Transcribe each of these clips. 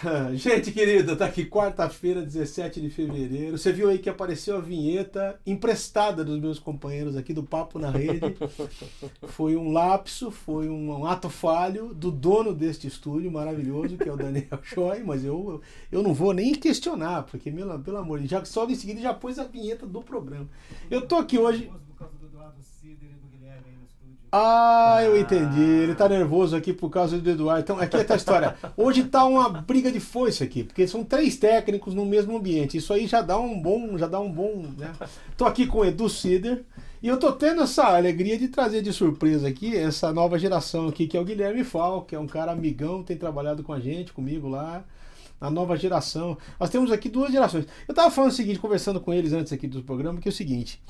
Gente querida, tá aqui quarta-feira, 17 de fevereiro. Você viu aí que apareceu a vinheta emprestada dos meus companheiros aqui do Papo na Rede. Foi um lapso, foi um, ato falho do dono deste estúdio maravilhoso, que é o Daniel Choi, mas eu, eu não vou nem questionar, porque, pelo, pelo amor de Deus, só em seguida já pôs a vinheta do programa. Eu tô aqui hoje. Ah, eu entendi. Ele tá nervoso aqui por causa do Eduardo. Então, aqui é a história. Hoje tá uma briga de foice aqui, porque são três técnicos no mesmo ambiente. Isso aí já dá um bom, já dá um bom, né? Tô aqui com o Edu Cider e eu tô tendo essa alegria de trazer de surpresa aqui essa nova geração aqui, que é o Guilherme Fal, que é um cara amigão, tem trabalhado com a gente, comigo lá. A nova geração. Nós temos aqui duas gerações. Eu tava falando o seguinte, conversando com eles antes aqui do programa, que é o seguinte: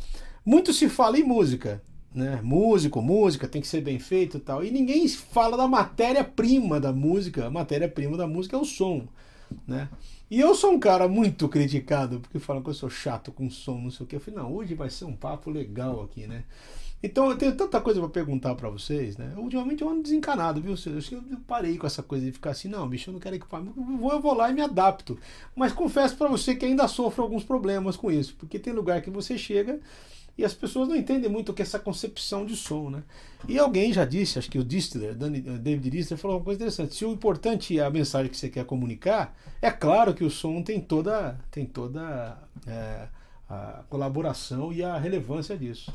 muito se fala em música né? Músico, música tem que ser bem feito tal. E ninguém fala da matéria-prima da música. A matéria-prima da música é o som, né? E eu sou um cara muito criticado, porque falam que eu sou chato com som, não sei o que. Eu falei, não, hoje vai ser um papo legal aqui, né? Então eu tenho tanta coisa para perguntar para vocês, né? Ultimamente eu ando desencanado, viu? Eu, eu parei com essa coisa de ficar assim, não, bicho, eu não quero equipamento. Eu vou, eu vou lá e me adapto. Mas confesso para você que ainda sofro alguns problemas com isso, porque tem lugar que você chega e as pessoas não entendem muito o que é essa concepção de som, né? E alguém já disse, acho que o Distler, David Distler, falou uma coisa interessante. Se o importante é a mensagem que você quer comunicar, é claro que o som tem toda, tem toda é, a colaboração e a relevância disso.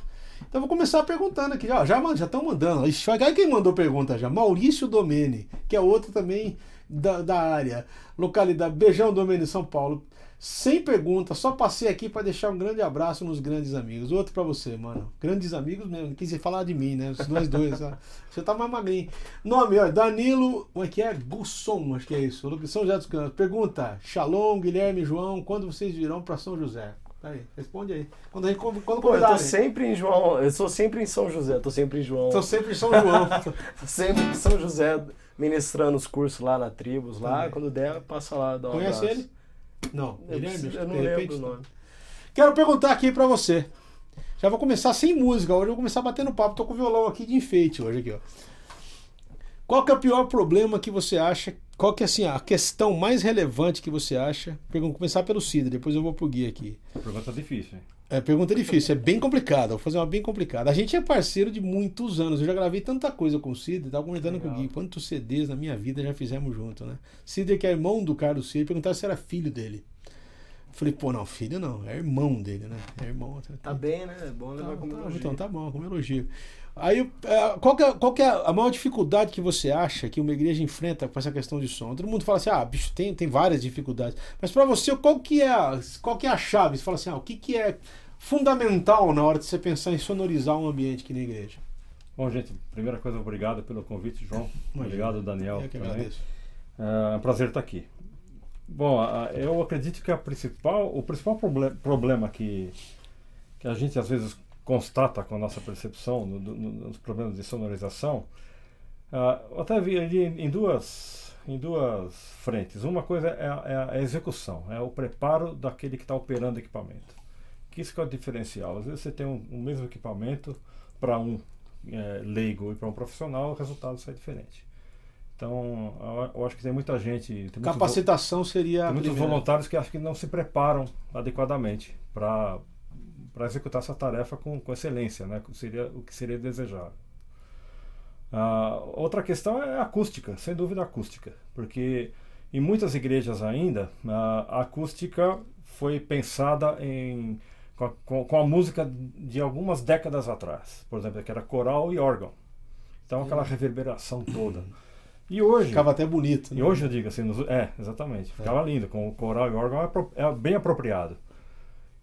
Então vou começar perguntando aqui. Já já já estão mandando. Ixi, quem mandou pergunta já? Maurício Domene, que é outro também da, da área. Localidade Beijão Domene, São Paulo sem pergunta, só passei aqui para deixar um grande abraço nos grandes amigos. Outro para você, mano. Grandes amigos mesmo. Quis falar de mim, né? Os dois, dois. Você tá mais magrinho. Nome, ó, Danilo, como é que é? Gusson, acho que é isso. São José dos Campos. Pergunta: Shalom, Guilherme, João, quando vocês virão para São José? Aí, responde aí. Quando a gente quando Pô, eu tô sempre em João, eu sou sempre em São José, tô sempre em João. Tô sempre em São João. tô sempre em São José, ministrando os cursos lá na Tribos, lá, quando der, passa lá, dá um Conhece abraço. ele? Não, eu, Guilherme, eu não de lembro repente, o nome. Quero perguntar aqui para você. Já vou começar sem música, hoje eu vou começar batendo papo. Tô com o violão aqui de enfeite hoje aqui, ó. Qual que é o pior problema que você acha? Qual que é assim, a questão mais relevante que você acha? Vou começar pelo Cida, depois eu vou pro Gui aqui. Pergunta difícil, hein? É, pergunta difícil, é bem complicada. Vou fazer uma bem complicada. A gente é parceiro de muitos anos. Eu já gravei tanta coisa com o Cid, tava comentando com o Gui. Quantos CDs na minha vida já fizemos junto, né? Cid, que é irmão do Carlos Cid, perguntaram se era filho dele. Falei, pô, não, filho não, é irmão dele, né? É irmão. Tá bem, né? É bom levar tá, como tá, elogio. Então tá bom, como elogio. Aí, é, qual que, é, qual que é a maior dificuldade que você acha que uma igreja enfrenta com essa questão de som? Todo mundo fala assim, ah, bicho, tem, tem várias dificuldades. Mas para você, qual que, é a, qual que é a chave? Você fala assim, ah, o que, que é fundamental na hora de você pensar em sonorizar um ambiente aqui na igreja? Bom, gente, primeira coisa, obrigado pelo convite, João. Imagina. Obrigado, Daniel. Eu que agradeço. É um prazer estar aqui. Bom, eu acredito que a principal, o principal problem, problema que, que a gente às vezes constata com a nossa percepção no, no, nos problemas de sonorização, uh, até vi ali em duas, em duas frentes. Uma coisa é a, é a execução, é o preparo daquele que está operando o equipamento. Que isso que é o diferencial. Às vezes você tem um, um mesmo equipamento para um é, leigo e para um profissional, o resultado sai diferente. Então, eu acho que tem muita gente. Tem Capacitação seria. Tem muitos voluntários que acho que não se preparam adequadamente para para executar essa tarefa com, com excelência, né? seria, o que seria desejado. Uh, outra questão é a acústica, sem dúvida a acústica, porque em muitas igrejas ainda a acústica foi pensada em, com, a, com, com a música de algumas décadas atrás, por exemplo, que era coral e órgão. Então aquela reverberação toda. E hoje. Ficava até bonito. Né? E hoje eu digo assim, nos, é, exatamente. Ficava é. lindo, com o coral e órgão é, é bem apropriado.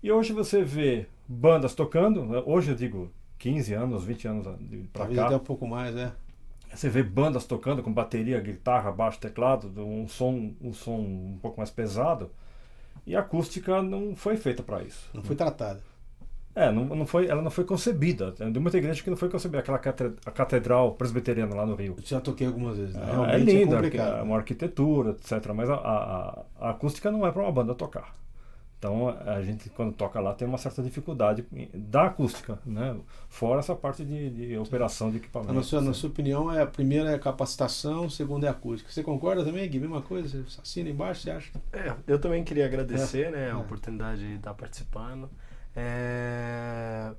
E hoje você vê bandas tocando, né? hoje eu digo 15 anos, 20 anos para cá. até um pouco mais, é. Você vê bandas tocando com bateria, guitarra, baixo, teclado, um som, um som um pouco mais pesado. E a acústica não foi feita para isso. Não foi tratada. É, não, não foi, ela não foi concebida. Tem muita igreja que não foi concebida. Aquela a catedral presbiteriana lá no Rio. Eu já toquei algumas vezes. Né? É, é linda, é uma arquitetura, etc. Mas a, a, a acústica não é para uma banda tocar. Então a gente quando toca lá tem uma certa dificuldade da acústica, né? Fora essa parte de, de operação de equipamento. Na sua, na sua opinião, é, a primeira é capacitação, a segunda é acústica. Você concorda também, Gui? Mesma coisa? Você assina embaixo, você acha? É, eu também queria agradecer é, né, a é. oportunidade de estar participando. É,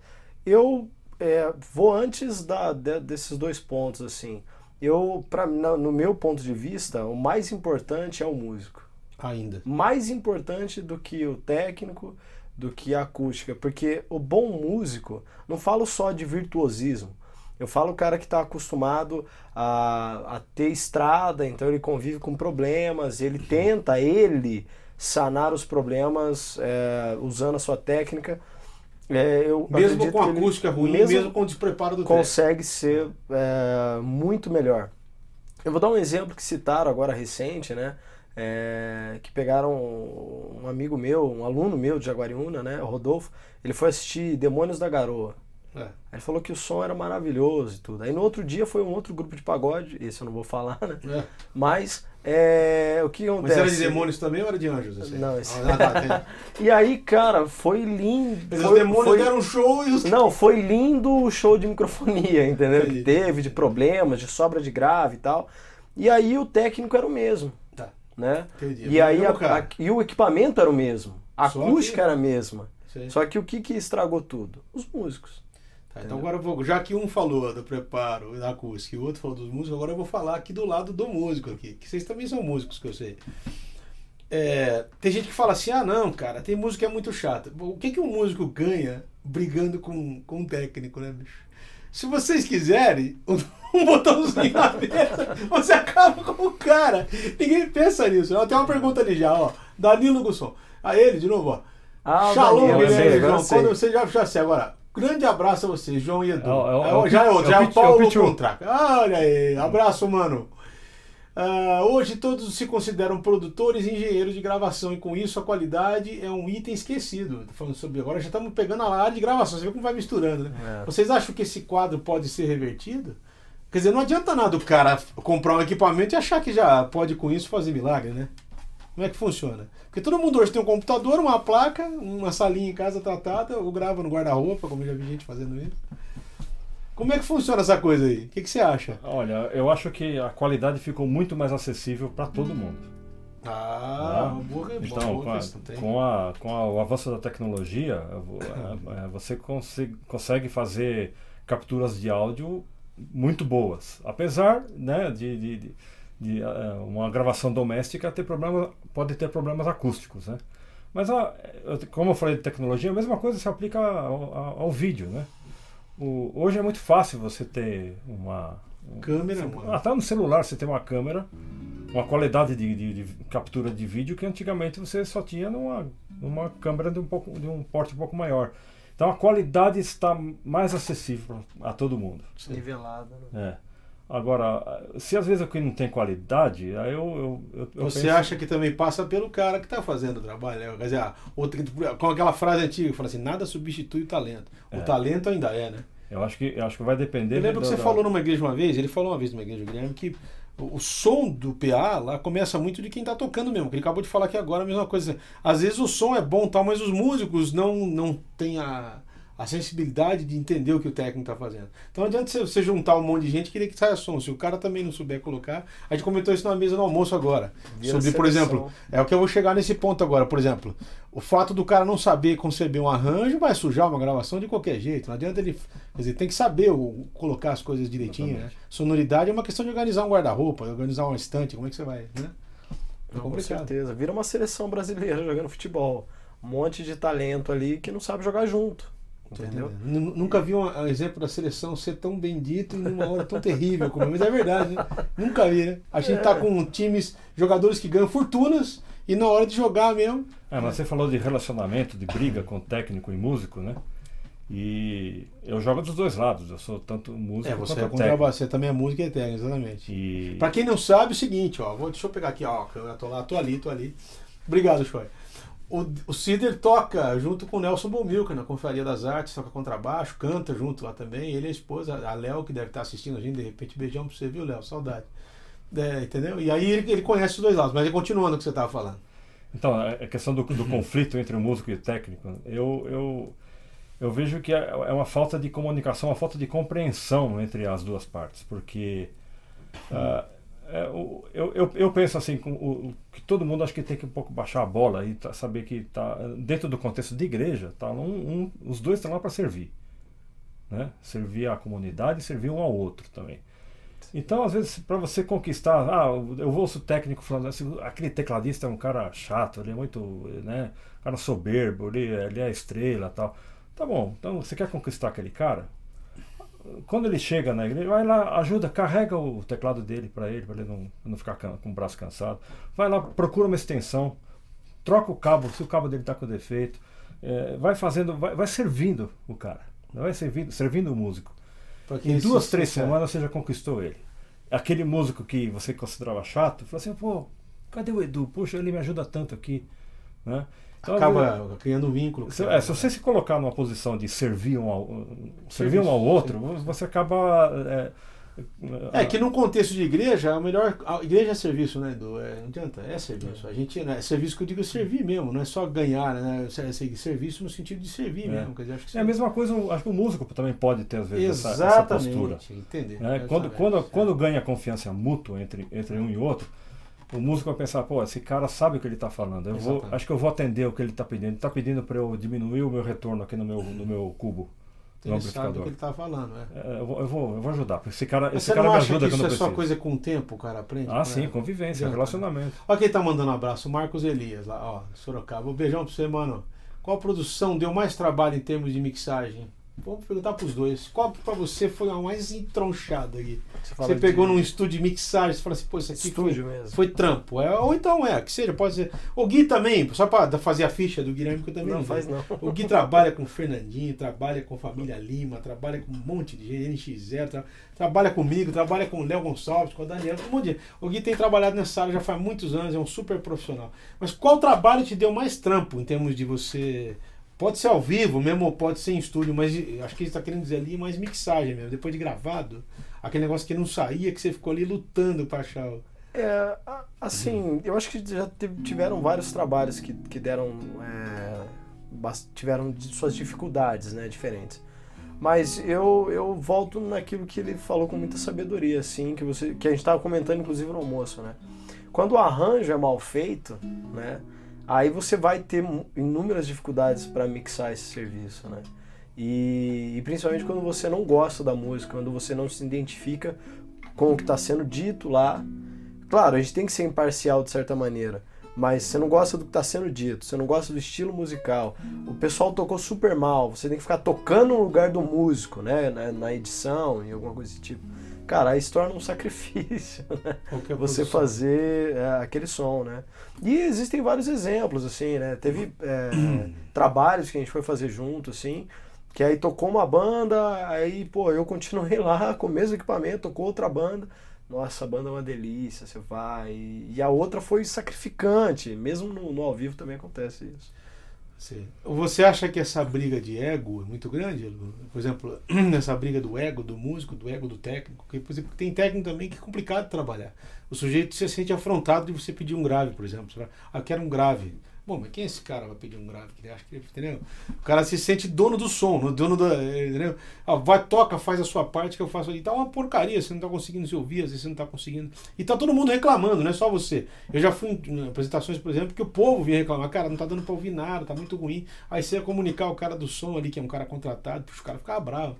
eu é, vou antes da, de, desses dois pontos, assim. Eu, pra, no meu ponto de vista, o mais importante é o músico ainda. Mais importante do que o técnico, do que a acústica, porque o bom músico, não falo só de virtuosismo, eu falo o cara que está acostumado a, a ter estrada, então ele convive com problemas, ele tenta, ele, sanar os problemas é, usando a sua técnica. É, mesmo com a acústica ruim, mesmo, mesmo com o despreparo do Consegue ser é, muito melhor. Eu vou dar um exemplo que citaram agora recente, né? É, que pegaram um amigo meu, um aluno meu de Jaguariúna, né, o Rodolfo, ele foi assistir Demônios da Garoa. É. Ele falou que o som era maravilhoso e tudo. Aí no outro dia foi um outro grupo de pagode, esse eu não vou falar, né? É. Mas é, o que acontece? Mas era de demônios também ou era de anjos? Esse? Não, esse... Ah, tá, e aí, cara, foi lindo. Mas foi, os demônios foi... deram um show e os. Não, foi lindo o show de microfonia, entendeu? Que teve, de problemas, de sobra de grave e tal. E aí o técnico era o mesmo né? Entendi. E aí a, a, e o equipamento era o mesmo, a acústica era a mesma. Sim. Só que o que, que estragou tudo? Os músicos. Tá, então agora vou, já que um falou do preparo da acústica e o outro falou dos músicos, agora eu vou falar aqui do lado do músico aqui, que vocês também são músicos que eu sei. É, tem gente que fala assim, ah não, cara, tem música que é muito chata. O que que um músico ganha brigando com, com um técnico, né, bicho? Se vocês quiserem, um botãozinho na mesa, você acaba com o cara. Ninguém pensa nisso. Tem uma pergunta ali já, ó. Danilo Gusson. A ele, de novo, ó. Ah, Shalom, Guilherme, João. Quando você já, já sei agora. Grande abraço a vocês, João e Edu. É, é, já é outro, já é o Paulo Contraca. Olha aí, abraço, mano. Uh, hoje todos se consideram produtores e engenheiros de gravação e com isso a qualidade é um item esquecido. Falando sobre agora já estamos pegando a área de gravação, você vê como vai misturando, né? É. Vocês acham que esse quadro pode ser revertido? Quer dizer, não adianta nada o cara comprar um equipamento e achar que já pode com isso fazer milagre, né? Como é que funciona? Porque todo mundo hoje tem um computador, uma placa, uma salinha em casa tratada, ou grava no guarda-roupa, como já vi gente fazendo isso. Como é que funciona essa coisa aí? O que, que você acha? Olha, eu acho que a qualidade ficou muito mais acessível para todo mundo. Ah, né? boa, então, boa com, a, com, a, com a, o avanço da tecnologia, é, você consegue, consegue fazer capturas de áudio muito boas. Apesar né, de, de, de, de uh, uma gravação doméstica ter problema, pode ter problemas acústicos. Né? Mas, a, como eu falei de tecnologia, a mesma coisa se aplica ao, ao, ao vídeo. Né? O, hoje é muito fácil você ter uma. câmera? Você, até no celular você tem uma câmera, uma qualidade de, de, de, captura de vídeo que antigamente você só tinha numa, numa câmera de um, pouco, de um porte um pouco maior. Então a qualidade está mais acessível a todo mundo. Nivelada. Né? É. Agora, se às vezes aqui não tem qualidade, aí eu. eu, eu Você penso... acha que também passa pelo cara que está fazendo o trabalho, né? Quer dizer, ah, outra, com aquela frase antiga, fala assim, nada substitui o talento. O é. talento ainda é, né? Eu acho que, eu acho que vai depender. Eu lembro que você da... falou numa igreja uma vez, ele falou uma vez numa igreja, Guilherme, que o, som do PA lá começa muito de quem está tocando mesmo. Que ele acabou de falar aqui agora a mesma coisa. Às vezes o som é bom tal, mas os músicos não, não têm a a sensibilidade de entender o que o técnico está fazendo. Então não adianta você juntar um monte de gente e querer que saia som. Se o cara também não souber colocar. A gente comentou isso na mesa do almoço agora. Vira sobre, por exemplo, é o que eu vou chegar nesse ponto agora. Por exemplo, o fato do cara não saber conceber um arranjo vai sujar uma gravação de qualquer jeito. Não adianta ele. Quer dizer, tem que saber o, colocar as coisas direitinho. Né? Sonoridade é uma questão de organizar um guarda-roupa, organizar um estante. Como é que você vai. Né? É com certeza. Vira uma seleção brasileira jogando futebol. Um monte de talento ali que não sabe jogar junto. Entendeu? Nunca vi um exemplo da seleção ser tão bendito em uma hora tão terrível como mas é verdade, né? Nunca vi, né? A gente tá é. com times, jogadores que ganham fortunas e na hora de jogar mesmo. É, mas você falou de relacionamento, de briga com técnico e músico, né? E eu jogo dos dois lados, eu sou tanto músico é, você quanto é técnico. Você também é música e técnico, exatamente. E... Pra quem não sabe, é o seguinte, ó, vou, deixa eu pegar aqui, ó, eu tô lá, tô ali, tô ali. Obrigado, Choi. O, o Cider toca junto com o Nelson Bomilca na Confraria das Artes, toca contrabaixo, canta junto lá também. Ele e a esposa, a Léo, que deve estar assistindo a gente, de repente, beijão pra você, viu, Léo? Saudade. É, entendeu? E aí ele, ele, conhece os dois lados, mas ele continuando o que você estava falando. Então, a questão do, do conflito entre o músico e o técnico, eu, eu, eu vejo que é, é uma falta de comunicação, uma falta de compreensão entre as duas partes, porque uh, é, eu, eu, eu, penso assim, com o, que todo mundo acho que tem que um pouco baixar a bola e tá, saber que tá dentro do contexto de igreja, tá um, um os dois estão lá para servir, né? Servir a comunidade e servir um ao outro também. Então, às vezes, para você conquistar, ah, eu vou o técnico falando assim, aquele tecladista é um cara chato, ele é muito, né, cara soberbo, ele, ele é estrela tal. Tá bom, então você quer conquistar aquele cara? Quando ele chega na igreja, vai lá, ajuda, carrega o teclado dele para ele, para ele não, não ficar com o braço cansado. Vai lá, procura uma extensão, troca o cabo, se o cabo dele está com defeito, é, vai fazendo, vai, vai servindo o cara, vai servindo, servindo o músico. Porque em duas, três semanas você já conquistou ele. Aquele músico que você considerava chato, falou assim, pô, cadê o Edu? Poxa, ele me ajuda tanto aqui. Né? Então, Acaba criando um vínculo. Se, é, se você se colocar numa posição de servir um ao, servir um ao outro, você acaba é, é que no contexto de igreja, a melhor. A igreja é serviço, né, Edu? É, não adianta, é serviço. A gente, né, é serviço que eu digo servir mesmo, não é só ganhar, né? É serviço no sentido de servir é. mesmo. Quer dizer, acho que é a mesma coisa, acho que o músico também pode ter, às vezes, essa, essa, postura. Entender. Né? Quando, quando, quando ganha confiança mútua entre, entre um e outro, o músico vai pensar, pô, esse cara sabe o que ele está falando. Eu vou, acho que eu vou atender o que ele está pedindo. Ele está pedindo para eu diminuir o meu retorno aqui no meu, no meu cubo. Ele sabe o que ele está falando, né? É, eu, vou, eu, vou, eu vou ajudar, porque esse cara, esse cara me ajuda que quando isso é só coisa com o tempo, o cara aprende? Ah, sim, convivência, relacionamento. Olha quem tá mandando um abraço, o Marcos Elias, lá, ó, Sorocaba. Um beijão para você, mano. Qual produção deu mais trabalho em termos de mixagem? Vamos perguntar para os dois. Qual que para você foi a mais entronchada aqui? Você, você pegou de... num estúdio de mixagem e falou assim, pô, isso aqui foi, foi, trampo. É, ou então é, que seja, pode ser. O Gui também, só para fazer a ficha do Guilherme, que eu também não, não faz não. O Gui trabalha com o Fernandinho, trabalha com a família Lima, trabalha com um monte de gente, NX0, tra... trabalha comigo, trabalha com o Léo Gonçalves, com a Daniela, um monte de. O Gui tem trabalhado nessa área já faz muitos anos, é um super profissional. Mas qual trabalho te deu mais trampo em termos de você Pode ser ao vivo mesmo, pode ser em estúdio, mas acho que ele está querendo dizer ali mais mixagem mesmo, depois de gravado. Aquele negócio que não saía, que você ficou ali lutando para achar. É, assim, eu acho que já tiveram vários trabalhos que, que deram. É, tiveram suas dificuldades, né, diferentes. Mas eu, eu volto naquilo que ele falou com muita sabedoria, assim, que, você, que a gente estava comentando, inclusive, no almoço, né? Quando o arranjo é mal feito, né? Aí você vai ter inúmeras dificuldades para mixar esse serviço, né? E, e, principalmente quando você não gosta da música, quando você não se identifica com o que está sendo dito lá. Claro, a gente tem que ser imparcial de certa maneira, mas você não gosta do que está sendo dito, você não gosta do estilo musical. O pessoal tocou super mal, você tem que ficar tocando no lugar do músico, né? Na, na edição e alguma coisa desse tipo cara, aí se torna um sacrifício, né? Você fazer é, aquele som, né? E existem vários exemplos, assim, né? Teve é, trabalhos que a gente foi fazer junto, assim, que aí tocou uma banda, aí, pô, eu continuei lá com o mesmo equipamento, tocou outra banda. Nossa, a banda é uma delícia, você vai. E a outra foi sacrificante, mesmo no, no ao vivo também acontece isso. Sim. Você acha que essa briga de ego é muito grande? Por exemplo, essa briga do ego do músico, do ego do técnico, que por exemplo, tem técnico também que é complicado trabalhar. O sujeito se sente afrontado de você pedir um grave, por exemplo. Ah, quero um grave. Bom, mas quem é esse cara vai pedir um grave? Que acha que, entendeu? O cara se sente dono do som, dono da. Entendeu? Ah, vai, toca, faz a sua parte que eu faço ali. Tá uma porcaria, você não tá conseguindo se ouvir, às vezes você não tá conseguindo. E tá todo mundo reclamando, não é só você. Eu já fui em apresentações, por exemplo, que o povo vinha reclamar, cara, não tá dando pra ouvir nada, tá muito ruim. Aí você ia comunicar o cara do som ali, que é um cara contratado, os caras ficavam bravos.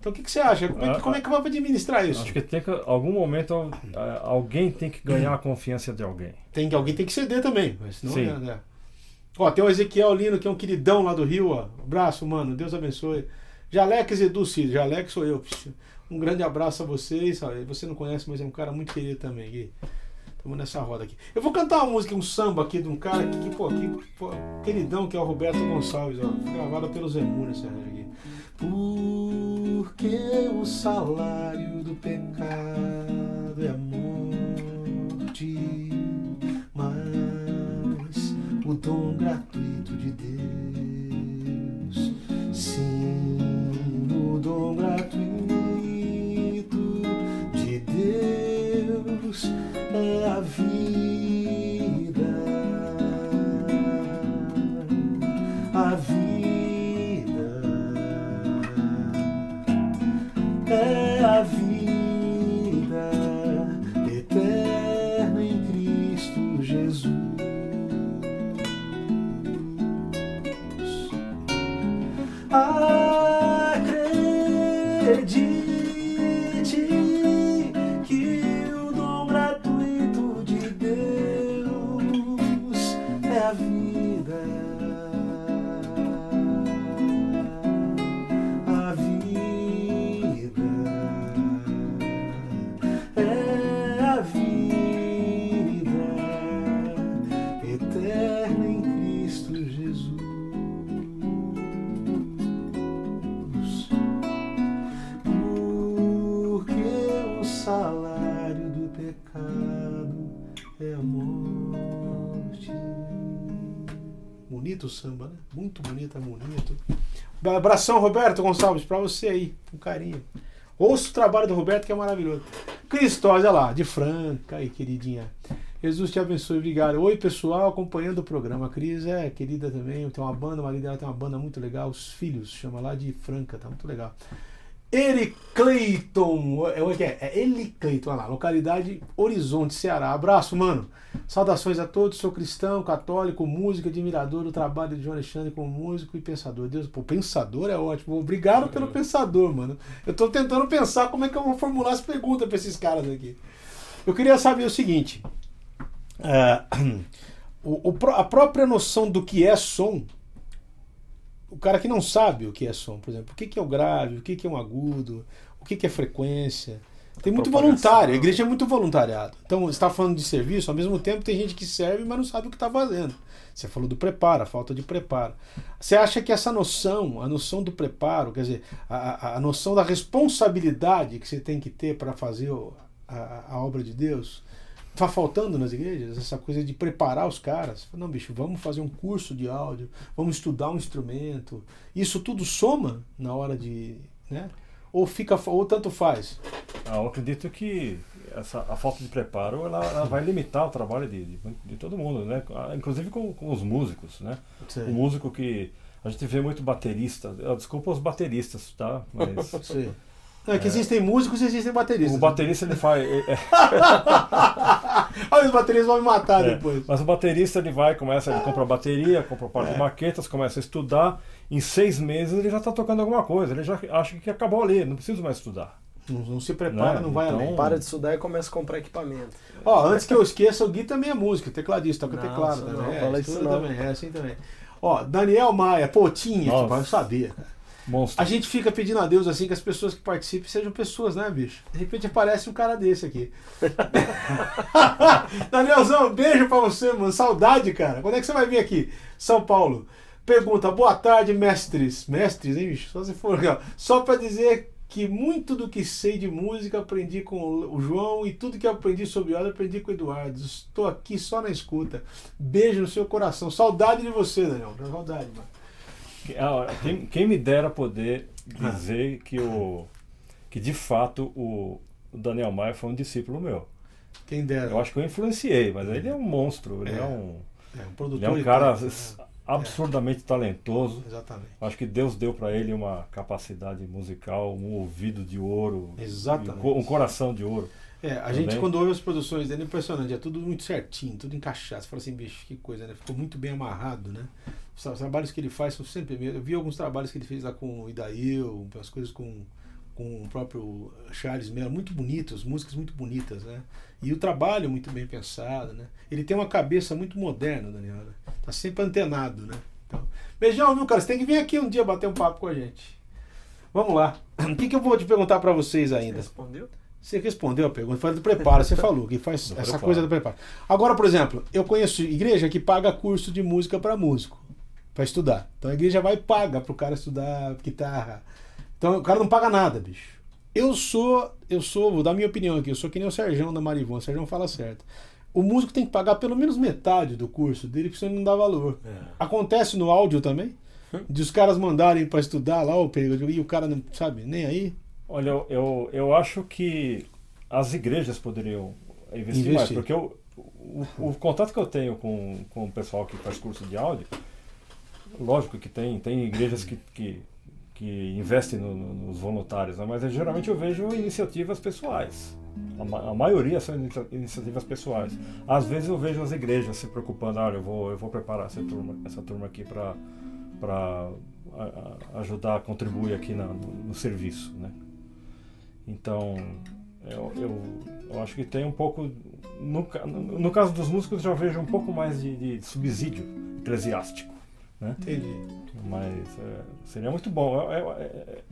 Então o que, que, você acha? Como é, que, como é que vai administrar isso? Acho que tem que, algum momento, alguém tem que ganhar a confiança de alguém. Tem que, alguém tem que ceder também. Senão Sim. É, é. Ó, tem o Ezequiel Lino, que é um queridão lá do Rio, ó. Abraço, mano. Deus abençoe. Jalex Edu Cid. Jalex sou eu. Um grande abraço a vocês. Você não conhece, mas é um cara muito querido também, Gui. Estamos nessa roda aqui. Eu vou cantar uma música, um samba aqui de um cara que, que pô, que, pô, queridão, que é o Roberto Gonçalves, ó. Foi gravada pelo Zemur essa aqui. Porque o salário do pecado é dom gratuito de Deus. Sim, o dom gratuito Bonito o samba, né? Muito bonito, é bonito. Abração, Roberto Gonçalves, pra você aí, com carinho. Ouça o trabalho do Roberto, que é maravilhoso. Cristósia lá, de Franca, aí, queridinha. Jesus te abençoe, obrigado. Oi, pessoal, acompanhando o programa. A Cris é querida também, tem uma banda, uma dela tem uma banda muito legal, Os Filhos, chama lá de Franca, tá muito legal. Eric Clayton, é o que é? É Eli Clayton, olha lá, localidade Horizonte, Ceará. Abraço, mano. Saudações a todos, sou cristão, católico, músico, admirador do trabalho de João Alexandre como músico e pensador. Deus, pô, pensador é ótimo. Obrigado pelo pensador, mano. Eu tô tentando pensar como é que eu vou formular as perguntas pra esses caras aqui. Eu queria saber o seguinte. é, o- o a própria noção do que é som o cara que não sabe o que é som, por exemplo, o que que é o grave, o que que é um agudo, o que que é frequência. Tem muito voluntário, a igreja é muito voluntariado. Então, você está falando de serviço, ao mesmo tempo tem gente que serve, mas não sabe o que está fazendo. Você falou do preparo, a falta de preparo. Você acha que essa noção, a noção do preparo, quer dizer, a, a- noção da responsabilidade que você tem que ter para fazer a, a obra de Deus, está faltando nas igrejas? Essa coisa de preparar os caras. Não, bicho, vamos fazer um curso de áudio, vamos estudar um instrumento. Isso tudo soma na hora de. Né? Ou fica ou tanto faz. Ah, eu acredito que essa, a falta de preparo ela, ela vai limitar o trabalho de, de, de todo mundo, né? Ah, Inclusive com, com os músicos, né? O músico que a gente vê muito baterista. Desculpa os bateristas, tá? Mas Sim. Não, é que existem músicos e existem bateristas. o baterista ele faz. é- é- Olha, os bateristas vão me matar É, depois. mas o baterista ele vai, começa, ele compra bateria, compra parte É. de maquetas, começa a estudar. Em seis meses ele já está tocando alguma coisa, ele já acha que acabou ali, não precisa mais estudar. Não, não se prepara, Né? não vai Então- além. Para de estudar e começa a comprar equipamento. Ó, antes que eu esqueça, o Gui também é músico, tecladista, toca Não, teclado também. não, é, fala isso não. também, é assim também. Ó, Daniel Maia, pô, tinha, Nossa. tipo, eu sabia, cara. Monstro. A gente fica pedindo a Deus assim que as pessoas que participem sejam pessoas, né, bicho? De repente aparece um cara desse aqui. Danielzão, beijo pra você, mano. Saudade, cara. Quando é que você vai vir aqui? São Paulo. Pergunta, boa tarde, mestres. Mestres, hein, bicho? Só se for. Só pra dizer que muito do que sei de música aprendi com o João e tudo que aprendi sobre ela aprendi com o Eduardo. Estou aqui só na escuta. Beijo no seu coração. Saudade de você, Daniel. Saudade, mano. Ah, Quem, quem me dera poder dizer que o que de fato o o Daniel Maia foi um discípulo meu. Quem dera. Eu acho que eu influenciei, mas ele é um monstro, ele é, É. um, É um produtor. ele é um cara né? absurdamente talentoso. Exatamente. Acho que Deus deu para ele uma capacidade musical, um ouvido de ouro, Exatamente. um coração de ouro. É, a Também. gente quando ouve as produções dele é impressionante, é tudo muito certinho, tudo encaixado. Você fala assim, bicho, que coisa, né? Ficou muito bem amarrado, né? Os tra- trabalhos que ele faz são sempre. Eu vi alguns trabalhos que ele fez lá com o Idail, as coisas com, com o próprio Charles Mello, muito bonitos, músicas muito bonitas, né? E o trabalho muito bem pensado, né? Ele tem uma cabeça muito moderna, Daniel. Né? Tá sempre antenado, né? Então, beijão, viu, cara? Você tem que vir aqui um dia bater um papo com a gente. Vamos lá. O que, que eu vou te perguntar para vocês ainda? Respondeu? Você respondeu a pergunta, foi do preparo, você falou que faz Do essa preparo. coisa do preparo. Agora, por exemplo, eu conheço igreja que paga curso de música para músico, para estudar. Então a igreja vai e paga para o cara estudar guitarra. Então o cara não paga nada, bicho. Eu sou, eu sou, vou dar minha opinião aqui, eu sou que nem o Serjão da Marivon, o Serjão fala certo. O músico tem que pagar pelo menos metade do curso dele, porque senão ele não dá valor. Acontece no áudio também, de os caras mandarem para estudar lá, o período, e o cara não sabe nem aí. Olha, eu, eu, eu acho que as igrejas poderiam investir, mais, Investir. porque eu, o, o contato que eu tenho com, com o pessoal que faz curso de áudio, lógico que tem, tem igrejas que, que, que investem no- no- nos voluntários, né? mas é, geralmente eu vejo iniciativas pessoais. A, ma- a maioria são inicia- iniciativas pessoais. Às vezes eu vejo as igrejas se preocupando, olha, eu vou, eu vou preparar essa turma, essa turma aqui para para ajudar, contribuir aqui na- no, no serviço, né? Então, eu, eu, eu acho que tem um pouco. No, no, caso dos músicos, eu já vejo um pouco mais de, de subsídio eclesiástico. Né? Entendi. Mas é, seria muito bom. É, é-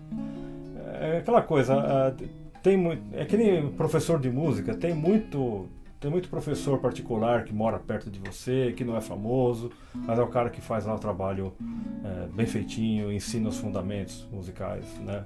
é- aquela coisa, tem muito, é que nem professor de música, tem muito, tem muito professor particular que mora perto de você, que não é famoso, mas é o cara que faz lá o trabalho é, bem feitinho, ensina os fundamentos musicais, né?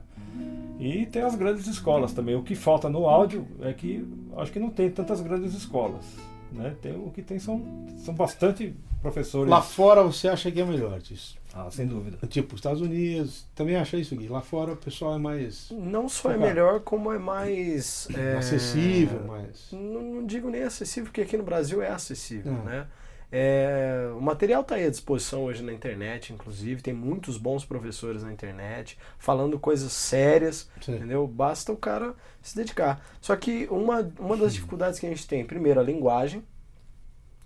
E tem as grandes escolas também. O que falta no áudio é que acho que não tem tantas grandes escolas, né? Tem o que tem são são bastante professores. Lá fora você acha que é melhor disso? Ah, sem dúvida. Tipo, Estados Unidos, também acha isso aqui. Lá fora o pessoal é mais Não só é melhor, como é mais. é, acessível, mais. Não, não digo nem acessível, porque aqui no Brasil é acessível, Ah. né? É, o material está aí à disposição hoje na internet, inclusive. Tem muitos bons professores na internet falando coisas sérias, Sim. entendeu? Basta o cara se dedicar. Só que uma, uma das dificuldades que a gente tem, primeiro, a linguagem,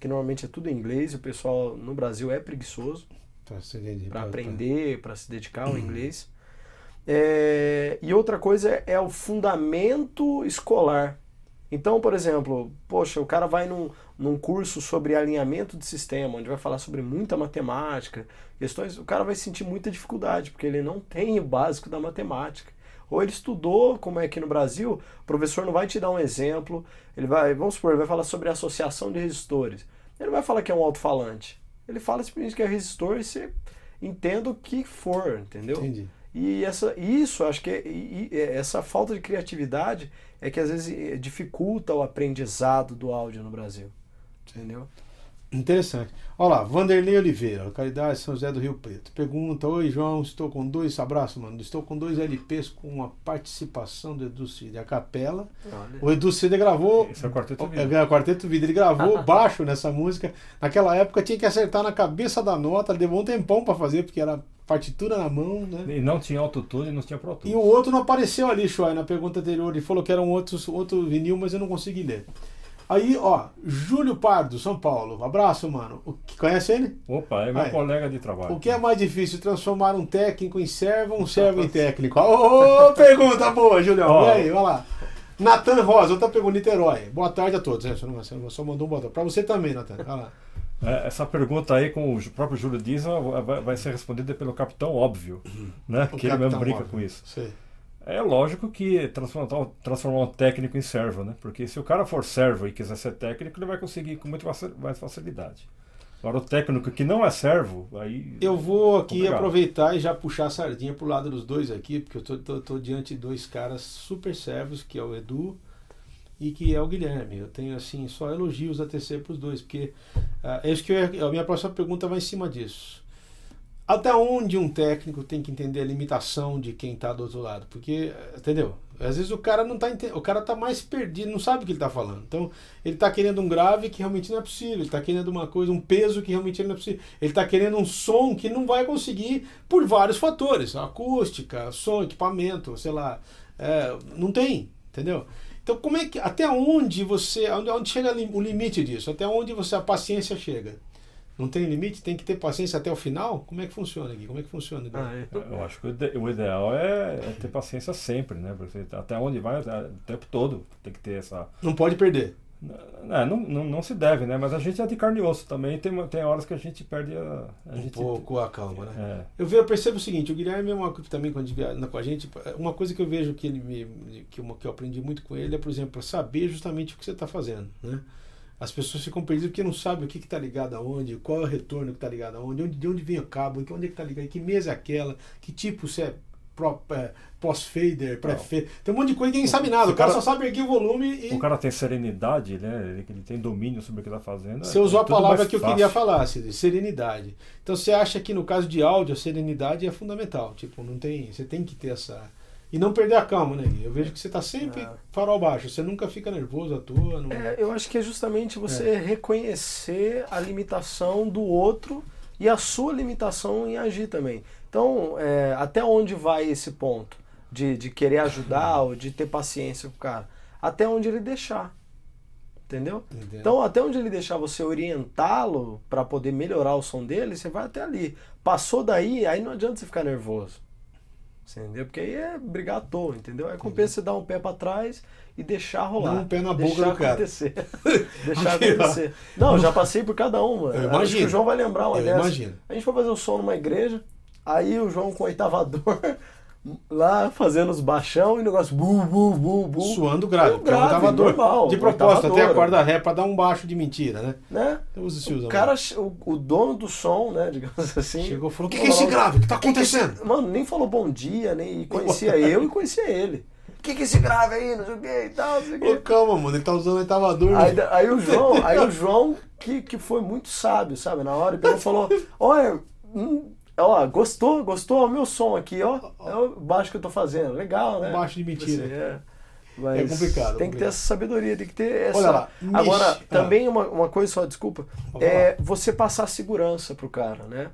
que normalmente é tudo em inglês, e o pessoal no Brasil é preguiçoso para Tá, aprender, para se dedicar ao inglês. É, e outra coisa é o fundamento escolar. Então, por exemplo, poxa, o cara vai num, num curso sobre alinhamento de sistema, onde vai falar sobre muita matemática, questões, o cara vai sentir muita dificuldade, porque ele não tem o básico da matemática. Ou ele estudou, como é aqui no Brasil, o professor não vai te dar um exemplo, ele vai, vamos supor, ele vai falar sobre associação de resistores. Ele não vai falar que é um alto-falante. Ele fala simplesmente que é resistor e você entenda o que for, entendeu? Entendi. E essa, isso, acho que é- e- e- é- essa falta de criatividade é que às vezes dificulta o aprendizado do áudio no Brasil. Entendeu? Interessante. Olha lá, Vanderlei Oliveira, localidade São José do Rio Preto. Pergunta: Oi, João, estou com dois. Abraço, mano. Estou com dois LPs com a participação do Edu Cid. A capela. O Edu Cid gravou. Esse é o Quarteto É, Vida. é, o Quarteto Vida. Ele gravou baixo nessa música. Naquela época tinha que acertar na cabeça da nota. Levou um tempão pra fazer, porque era partitura na mão, né? E não tinha autotune não tinha Pro. E o outro não apareceu ali, Shoy, na pergunta anterior. Ele falou que era um outro, outro vinil, mas eu não consegui ler. Aí, ó, Júlio Pardo, São Paulo. Abraço, mano. O que, conhece ele? Opa, é meu Aí. colega de trabalho. O que é mais difícil, transformar um técnico em servo ou um servo em técnico? Ô, pergunta boa, Julião. Ó. E aí, vai lá. Natan Rosa, outra pergunta, Niterói. Boa tarde a todos. É, Você não, só mandou um boa tarde. Pra você também, Natan. Vai lá. É, Essa pergunta aí, como o próprio Júlio diz, vai, ser respondida pelo capitão óbvio, né? O que ele mesmo brinca óbvio. com isso. Sei. É lógico que transformar, transformar um técnico em servo, né? Porque se o cara for servo e quiser ser técnico, ele vai conseguir com muito mais facilidade. Agora, o técnico que não é servo, aí. Eu vou aqui Complicado. aproveitar e já puxar a sardinha pro lado dos dois aqui, porque eu tô, tô- tô diante de dois caras super servos, que é o Edu e que é o Guilherme. Eu tenho, assim, só elogios a tecer pros dois, porque ah, é isso que eu a minha próxima pergunta vai em cima disso. Até onde um técnico tem que entender a limitação de quem está do outro lado? Porque, entendeu? Às vezes o cara não tá o cara tá mais perdido, não sabe o que ele tá falando. Então, ele tá querendo um grave que realmente não é possível, ele tá querendo uma coisa, um peso que realmente não é possível. Ele tá querendo um som que não vai conseguir por vários fatores, acústica, som, equipamento, sei lá, é, não tem, entendeu? Então, como é que até onde você, onde, onde chega o limite disso? Até onde você a paciência chega? Não tem limite? Tem que ter paciência até o final? Como é que funciona aqui? Como é que funciona? Ah, é. Eu acho que o ide- o ideal é, é ter paciência sempre, né? Porque até onde vai, o tempo todo tem que ter essa. Não pode perder. É, não, não, não se deve, né? Mas a gente é de carne e osso também. Tem, tem horas que a gente perde a. a Um gente, pouco a calma, né? É, Eu, ve- eu percebo o seguinte, o Guilherme é uma coisa também quando anda com a gente, uma coisa que eu vejo que ele me, que, eu, que eu aprendi muito com ele é, por exemplo, saber justamente o que você está fazendo, né? As pessoas ficam perdidas porque não sabem o que está ligado aonde, qual é o retorno que está ligado aonde, onde, de onde vem o cabo, onde é que está ligado, que mesa é aquela, que tipo se é é, pós-fader, pré-fader. Tem um monte de coisa que ninguém sabe nada. Se O cara o cara- só sabe erguer o volume e. o cara tem serenidade, né? Ele, ele tem domínio sobre o que está fazendo. Você é usou a tudo palavra que eu fácil. queria falar, Cid, serenidade. Então você acha que no caso de áudio a serenidade é fundamental. Tipo, não tem. Você tem que ter essa. E não perder a calma, né? Eu vejo que você está sempre É. farol baixo. Você nunca fica nervoso à toa. Não... É, eu acho que é justamente você reconhecer a limitação do outro e a sua limitação em agir também. Então, é, até onde vai esse ponto de, de querer ajudar ou de ter paciência com o cara? até onde ele deixar. Entendeu? Entendo. Então, até onde ele deixar você orientá-lo para poder melhorar o som dele, você vai até ali. Passou daí, aí não adianta você ficar nervoso. Entendeu? Porque aí é brigar à toa, entendeu? Aí compensa você dar um pé para trás e deixar rolar. Dá um pé na boca deixar do cara. acontecer. deixar acontecer. Não, já passei por cada uma. Eu Acho que imagino. o João vai lembrar uma Eu dessa. imagino. A gente foi fazer o som numa igreja, aí o João com o oitavador lá fazendo os baixão e o negócio bu, bu, bu, bu. Suando grave, porque é grave, oitavador. normal, de propósito, até a corda ré pra dar um baixo de mentira, né? Né? Então usa se usa. O cara, o, o dono do som, né, digamos assim. Chegou e falou: o que, que é esse grave? O que tá Que que acontecendo? Mano, nem falou bom dia, nem conhecia eu e conhecia ele. O que, que é esse grave aí, não sei o que e tal, não sei o Ô, calma, mano, ele tá usando oitavador. Aí, aí o João, aí o João que, que foi muito sábio, sabe? Na hora ele falou: Olha, hum, ó, gostou, gostou? Ó, meu som aqui, ó. É o baixo que eu tô fazendo. Legal, né? Baixo de mentira. Você, é. Mas É complicado, Tem que ter complicado. essa sabedoria, tem que ter essa. Olha lá, Agora, mexe- também uma, uma coisa só, desculpa, Pode é você passar segurança pro cara, né?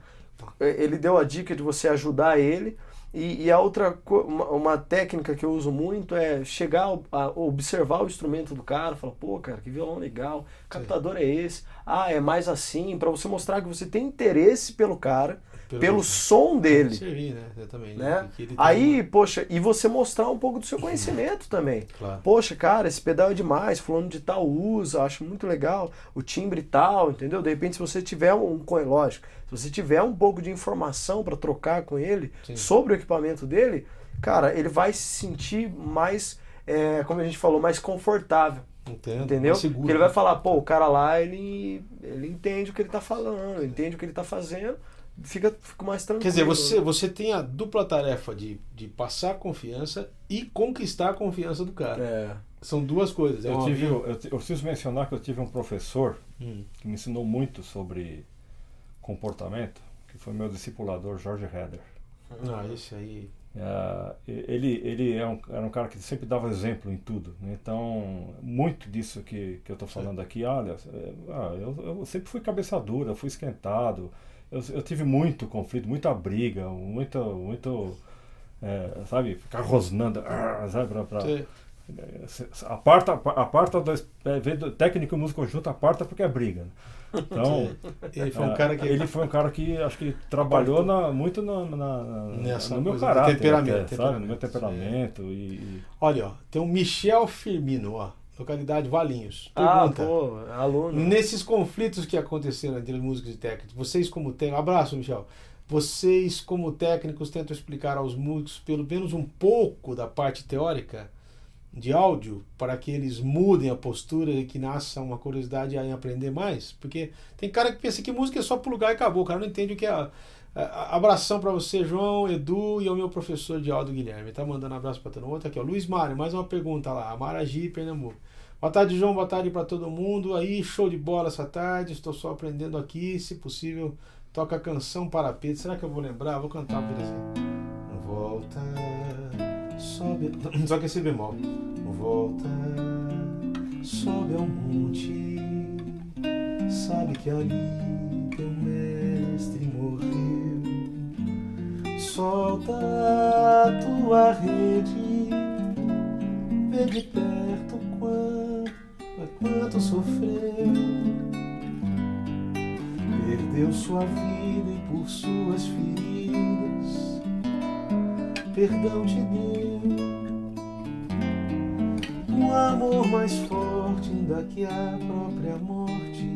Ele deu a dica de você ajudar ele. E, e a outra, uma, uma técnica que eu uso muito é chegar a observar o instrumento do cara, falar, pô, cara, que violão legal, captador é esse, ah, é mais assim, pra você mostrar que você tem interesse pelo cara, Pelo- pelo, som dele Servir, né? Exatamente. né? Tem Aí, uma- poxa, e você mostrar um pouco do seu conhecimento também. Claro. Poxa, cara, esse pedal é demais, fulano de tal usa, acho muito legal, o timbre tal, entendeu? De repente, se você tiver um, co- lógico, se você tiver um pouco de informação para trocar com ele Sim. sobre o equipamento dele, cara, ele vai se sentir mais, é, como a gente falou, mais confortável. Entendo, Entendeu? seguro, Porque ele vai né? falar, pô, o cara lá, ele, ele entende o que ele tá falando, entende o que ele tá fazendo, fica, fica mais tranquilo. Quer dizer, você, você tem a dupla tarefa de, de passar confiança e conquistar a confiança do cara. É. São duas coisas. É Eu, tive, via- eu, eu preciso mencionar que eu tive um professor Hum. que me ensinou muito sobre comportamento, que foi meu discipulador Jorge Heder. Ah, esse aí. Ah, ele ele é um, era um cara que sempre dava exemplo em tudo. né? Então, muito disso que, que eu estou falando aqui, olha, é, ah, eu, eu sempre fui cabeça dura, fui esquentado. Eu, eu tive muito conflito, muita briga, muito, muito é, sabe, ficar rosnando, ah, sabe, pra, pra- aparta, aparta dois, é, técnico e músico junto, aparta porque é briga. né? Então, Ele foi um ah, cara que. ele foi um cara que acho que trabalhou na- muito na, na- Nessa no meu coisa caráter, temperamento, até, sabe? No meu temperamento, temperamento e, e- Olha, ó, tem o Michel Firmino, ó, localidade Valinhos. Ah, Pergunta. pô, aluno. Nesses conflitos que aconteceram entre músicos e técnicos, vocês como técnicos, abraço Michel, vocês como técnicos tentam explicar aos músicos pelo menos um pouco da parte teórica de áudio para que eles mudem a postura e que nasça uma curiosidade em aprender mais? Porque tem cara que pensa que música é só pro lugar e acabou, o cara não entende o que é. a- a- Abração para você, João, Edu e ao meu professor de áudio, Guilherme. Tá mandando abraço para todo mundo. Outro aqui, ó. Luiz Mário, mais uma pergunta lá. Maragi, Pernambuco. Boa tarde, João. Boa tarde para todo mundo. Aí, show de bola essa tarde. Estou só aprendendo aqui. Se possível, toca a canção para Pedro. Será que eu vou lembrar? Vou cantar um pedacinho. Volta, sobe. Só que esse bemol. Volta, sobe ao monte. Sabe que ali teu mestre morreu. Solta a tua rede. Vê de perto quanto, quanto sofreu. Perdeu sua vida e por suas feridas, perdão te deu. Um amor mais forte ainda que a própria morte,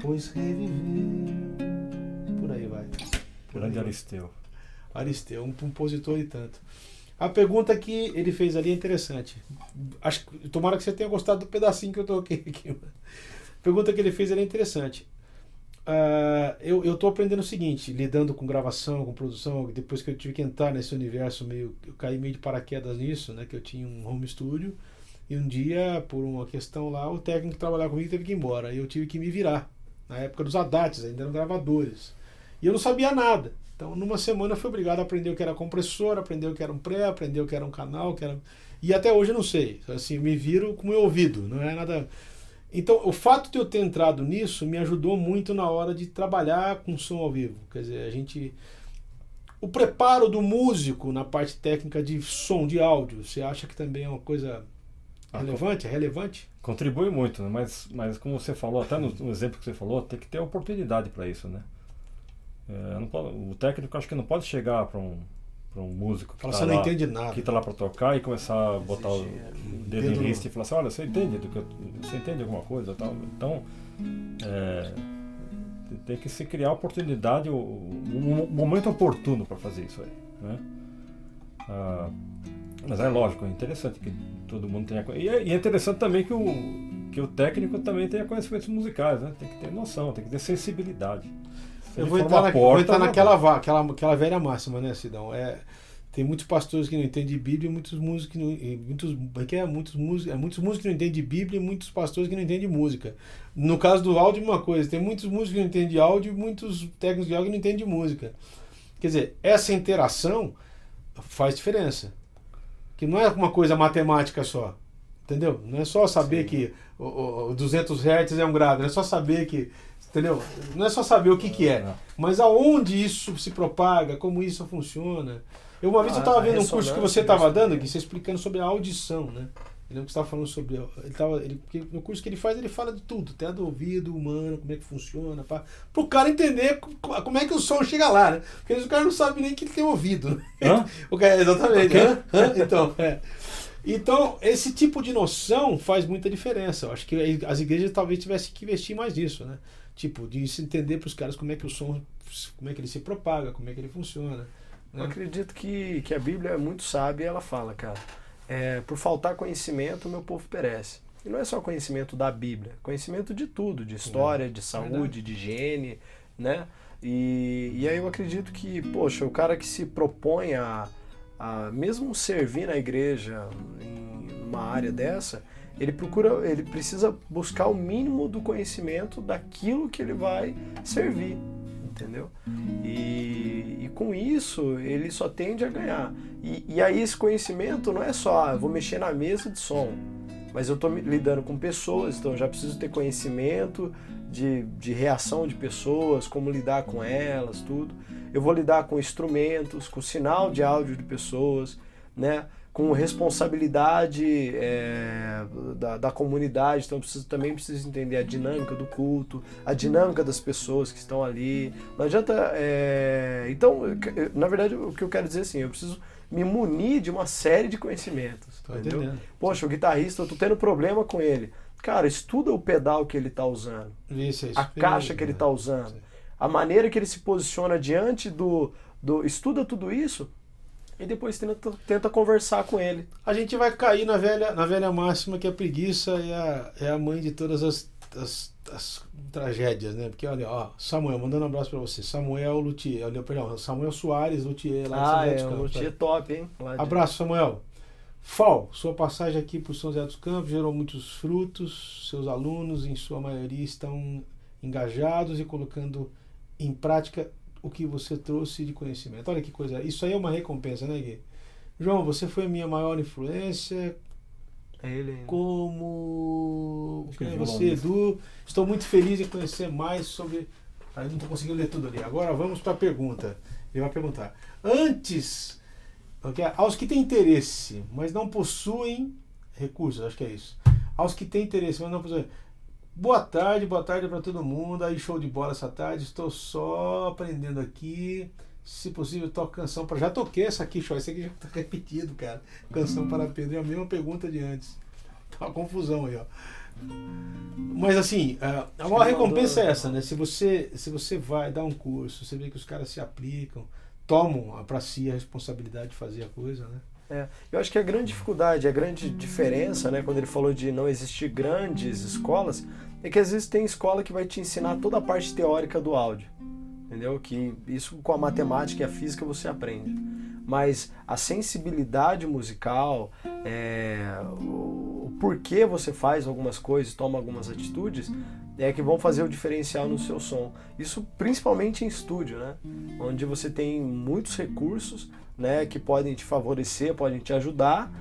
pois reviveu. Por aí vai. Por aí vai. Aristeu. Aristeu, um compositor e tanto. A pergunta que ele fez ali é interessante. Acho, tomara que você tenha gostado do pedacinho que eu toquei aqui. A pergunta que ele fez ali é interessante. Ah, eu estou aprendendo o seguinte, lidando com gravação, com produção, depois que eu tive que entrar nesse universo meio, eu caí meio de paraquedas nisso, né? Que eu tinha um home studio e um dia, por uma questão lá, o técnico que trabalhava comigo teve que ir embora e eu tive que me virar. Na época dos ADATs, ainda eram gravadores. E eu não sabia nada. Então, numa semana eu fui obrigado a aprender o que era compressor, aprender o que era um pré, aprender o que era um canal, que era... e até hoje eu não sei. Assim, me viro com o meu ouvido, não é nada. Então, o fato de eu ter entrado nisso me ajudou muito na hora de trabalhar com som ao vivo. Quer dizer, a gente o preparo do músico na parte técnica de som, de áudio, você acha que também é uma coisa relevante? É relevante? Contribui muito, né? mas, mas como você falou, até no, no exemplo que você falou, tem que ter oportunidade para isso, né? É, não pode- o técnico acho que não pode chegar para um, pra um músico que tá não lá, entende nada. que tá lá para tocar e começar a botar o Exigir. dedo em lista e falar assim, olha, você entende do que eu- você entende alguma coisa tal. Então é, tem que se criar a oportunidade, o momento oportuno para fazer isso aí. Né? Ah, mas é lógico, é interessante que todo mundo tenha. E é, e é interessante também que o, que o técnico também tenha conhecimentos musicais, né? Tem que ter noção, tem que ter sensibilidade. Eu vou entrar, na, vou porta, entrar não- naquela aquela, aquela velha máxima, né, Sidão? É, tem muitos pastores que não entendem de Bíblia e muitos músicos que não. Muitos, é que é, muitos, músicos, é, muitos músicos que não entendem de Bíblia e muitos pastores que não entendem de música. No caso do áudio, uma coisa, tem muitos músicos que não entendem de áudio e muitos técnicos de áudio que não entendem de música. Quer dizer, essa interação faz diferença. Que não é uma coisa matemática só. Entendeu? Não é só saber Sim. que o, o 200 Hz é um grave, não é só saber que. Entendeu? Não é só saber o que, que é. Mas aonde isso se propaga, como isso funciona. Eu uma vez eu estava a vendo um curso que você estava dando, que você explicando sobre a audição, né? Você estava falando sobre. Ele tava, ele, no curso que ele faz, ele fala de tudo, até do ouvido humano, como é que funciona, para o cara entender co- como é que o som chega lá, né? Porque o cara não sabe nem que ele tem ouvido, né? Hã? O cara, exatamente. Hã? Hã? Então, é. Então, esse tipo de noção faz muita diferença. Eu acho que as igrejas talvez tivessem que investir mais nisso, né? Tipo, de se entender para os caras como é que o som, como é que ele se propaga, como é que ele funciona. Eu né? acredito que, que a Bíblia é muito sábia e ela fala, cara, é, por faltar conhecimento, o meu povo perece. E não é só conhecimento da Bíblia, conhecimento de tudo, de história, de saúde, de higiene, né? E, e aí eu acredito que, poxa, o cara que se propõe a, a mesmo servir na igreja em uma área dessa, ele procura, ele precisa buscar o mínimo do conhecimento daquilo que ele vai servir, entendeu? E, e com isso ele só tende a ganhar. E, e aí esse conhecimento não é só, ah, vou mexer na mesa de som, mas eu estou lidando com pessoas, então eu já preciso ter conhecimento de, de reação de pessoas, como lidar com elas, tudo. Eu vou lidar com instrumentos, com sinal de áudio de pessoas, né? Com responsabilidade é, da, da comunidade, então preciso, também preciso entender a dinâmica do culto, a dinâmica das pessoas que estão ali. Não adianta. é, então, na verdade, o que eu quero dizer é assim, eu preciso me munir de uma série de conhecimentos. Tô entendeu? entendendo. Poxa, o guitarrista, eu tô tendo problema com ele. Cara, estuda o pedal que ele tá usando, Isso, é isso. a caixa que ele tá usando, a maneira que ele se posiciona diante do. do estuda tudo isso e depois tenta, tenta conversar com ele. A gente vai cair na velha, na velha máxima que a preguiça é a, é a mãe de todas as, as, as tragédias, né? Porque olha, ó, Samuel, mandando um abraço pra você. Samuel Luthier, olha, perdão, Samuel Soares Luthier lá de São Ah, José é luthier top, hein? De- Abraço, Samuel. Fal, sua passagem aqui por São José dos Campos gerou muitos frutos. Seus alunos, em sua maioria, estão engajados e colocando em prática o que você trouxe de conhecimento. Olha que coisa. Isso aí é uma recompensa, né, Gui? João, você foi a minha maior influência. É ele ainda. Como é você. Edu. Estou muito feliz em conhecer mais sobre. Ah, não estou conseguindo ler tudo ali. Agora vamos para a pergunta. Ele vai perguntar. Antes, ok, aos que têm interesse, mas não possuem recursos, acho que é isso. Aos que têm interesse, mas não possuem. Boa tarde, boa tarde para todo mundo. Aí, show de bola essa tarde. Estou só aprendendo aqui. Se possível, toco canção para. Já toquei essa aqui, show. Essa aqui já está repetido, cara. Canção para Pedro. É a mesma pergunta de antes. Tá uma confusão aí, ó. Mas assim, a- a maior recompensa é essa, né? Se você, se você vai dar um curso, você vê que os caras se aplicam, tomam para si a responsabilidade de fazer a coisa, né? É, eu acho que a grande dificuldade, a grande diferença, né, quando ele falou de não existir grandes escolas, é que às vezes tem escola que vai te ensinar toda a parte teórica do áudio. Entendeu? Que isso com a matemática e a física você aprende. Mas a sensibilidade musical, é, o, porquê você faz algumas coisas, toma algumas atitudes, é que vão fazer o diferencial no seu som. Isso principalmente em estúdio, né? Onde você tem muitos recursos, né, que podem te favorecer, podem te ajudar,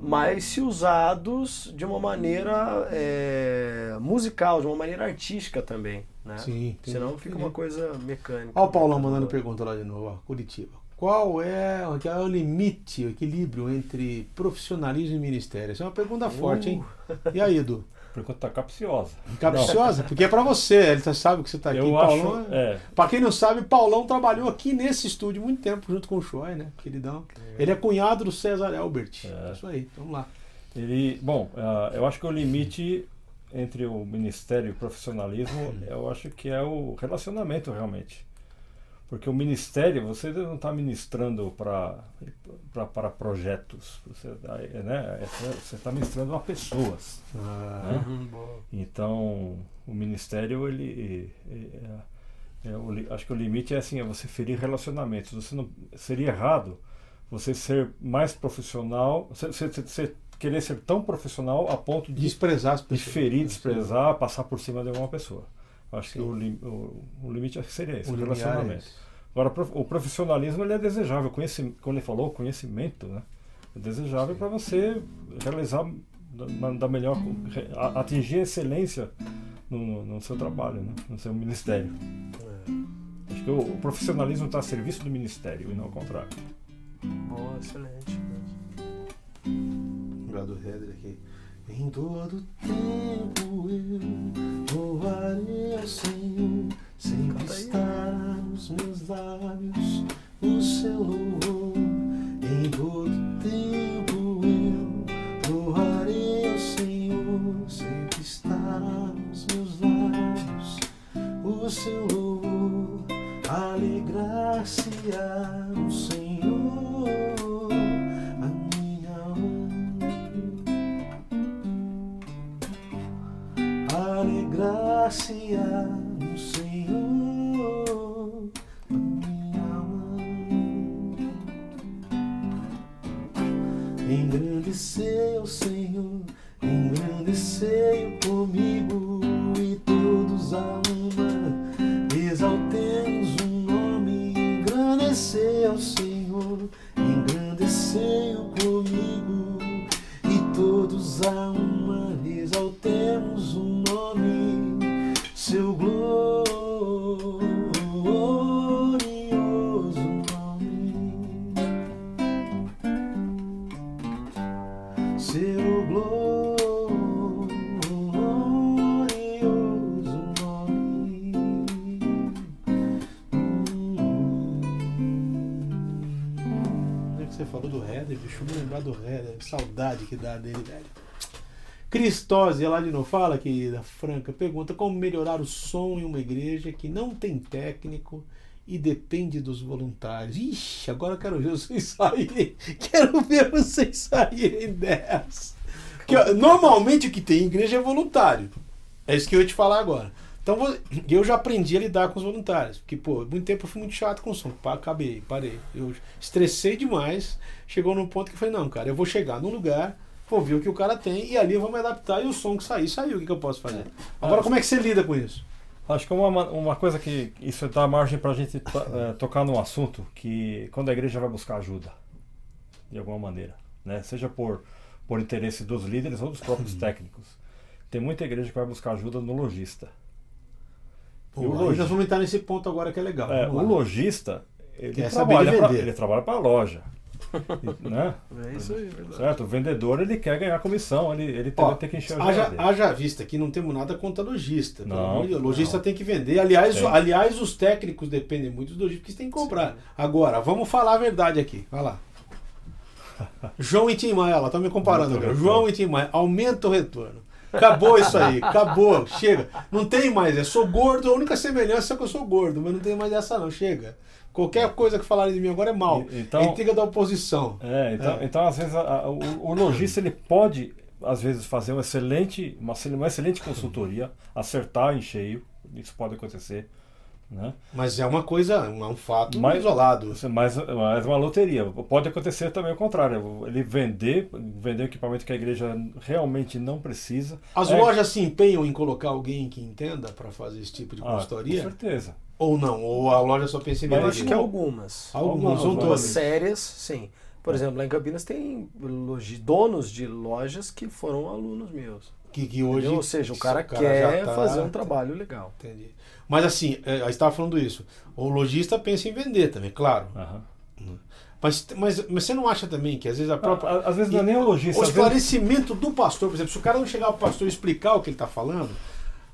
mas se usados de uma maneira é, musical, de uma maneira artística também, né? Sim, Senão fica uma coisa mecânica. Ó o Paulão mandando pergunta lá de novo, ó, Curitiba. Qual é, qual é o limite, o equilíbrio entre profissionalismo e ministério? Essa é uma pergunta forte, hein? E aí, Edu? Por enquanto tá capciosa. Capciosa? Porque é pra você, ele tá- sabe que você tá aqui. Eu Paulão, acho. É, Pra quem não sabe, Paulão trabalhou aqui nesse estúdio muito tempo, junto com o Choi, né? Queridão. Ele é cunhado do César Elbert. É. Isso aí, vamos lá. ele. Bom, ah, eu acho que o limite entre o ministério e o profissionalismo, eu acho que é o relacionamento realmente. Porque o ministério, você não está ministrando para projetos, você né, você está ministrando a pessoas. Ah, Uhum, boa. Então, o ministério, ele. é- é o acho que o limite é assim: é você ferir relacionamentos. Você não, seria errado você ser mais profissional, você, você- você querer ser tão profissional a ponto de, desprezar as de pessoas. ferir, desprezar, passar por cima de alguma pessoa. Acho que Sim. o, lim- o, o limite que seria esse, O o é relacionamento. esse. Agora, o profissionalismo ele é desejável. Conheci, quando ele falou conhecimento, né? É desejável para você realizar da, da melhor, a- atingir a excelência no, no- no seu trabalho, né? no seu ministério. É. Acho que o, o profissionalismo está a serviço do ministério e não ao contrário. Boa, excelente. Lembrar do Heather aqui. Em todo tempo eu louvarei ao Senhor, sempre Canta aí. estará nos meus lábios o seu louvor. Em todo tempo eu louvarei ao Senhor, sempre estará nos meus lábios o seu louvor. Alegrar-se-á falou do Heather, deixa eu me lembrar do Heather. Saudade que dá dele, velho. Cristose, lá de novo, fala aqui da Franca, pergunta como melhorar o som em uma igreja que não tem técnico e depende dos voluntários. Ixi, agora eu quero ver vocês saírem. Quero ver vocês saírem dessa. Que, ó, normalmente o que tem em igreja é voluntário. É isso que eu ia te falar agora. Então eu já aprendi a lidar com os voluntários. Porque, pô, muito tempo eu fui muito chato com o som. Pá, acabei, parei. Eu estressei demais. Chegou num ponto que eu falei, não, cara, eu vou chegar num lugar, vou ver o que o cara tem e ali eu vou me adaptar e o som que sair, saiu. O que, que eu posso fazer? Agora, como é que você lida com isso? Acho que uma, ma- uma coisa que isso dá margem para a gente eh, tocar num assunto que quando a igreja vai buscar ajuda, de alguma maneira, né? seja por, por interesse dos líderes ou dos próprios técnicos. Tem muita igreja que vai buscar ajuda no logista. Pô, E o aí logista- nós vamos entrar nesse ponto agora que é legal. É, o lojista, ele de trabalha, vender. ele trabalha para a loja. Né? É isso aí, verdade. Certo? O vendedor ele quer ganhar comissão, ele, ele tem, Ó, tem que encher o haja, haja vista que não temos nada contra lojista. Não, Deus. lojista não. tem que vender. Aliás, Tem. aliás, os técnicos dependem muito dos lojistas, porque eles têm que comprar. Agora, vamos falar a verdade aqui. Vai lá. João e Tim Maia, ela tá me comparando o. João e Tim Maia, aumenta o retorno. Acabou isso aí, acabou, chega. Não tem mais, é sou gordo, a única semelhança é que eu sou gordo, mas não tem mais essa não, chega. Qualquer coisa que falarem de mim agora é mal. E- então- intriga da oposição. É, então, É. então às vezes a- a- o, o lojista ele pode às vezes fazer uma excelente, uma, excelente- uma excelente consultoria, acertar em cheio, isso pode acontecer, né? Mas é uma coisa, é um fato Mas- isolado. Isso é mais, mais uma loteria. Pode acontecer também o contrário, ele vender, vender um equipamento que a igreja realmente não precisa. As É, lojas se empenham em colocar alguém que entenda para fazer esse tipo de ah, consultoria? com certeza. Ou não? Ou a loja só pensa em Mas Eu acho que algumas. Algumas, algumas sérias, sim. Por exemplo, lá em Campinas tem donos de lojas que foram alunos meus. Que, que hoje. Entendeu? Ou seja, o cara, já quer tá- fazer um trabalho legal. Entendi. Mas assim, é, aí estava falando isso. O lojista pensa em vender também, claro. Aham. Mas, mas, mas você não acha também que às vezes a própria. Às vezes não é nem o logista. O às vezes- esclarecimento do pastor, por exemplo, se o cara não chegar pro pastor e explicar o que ele está falando,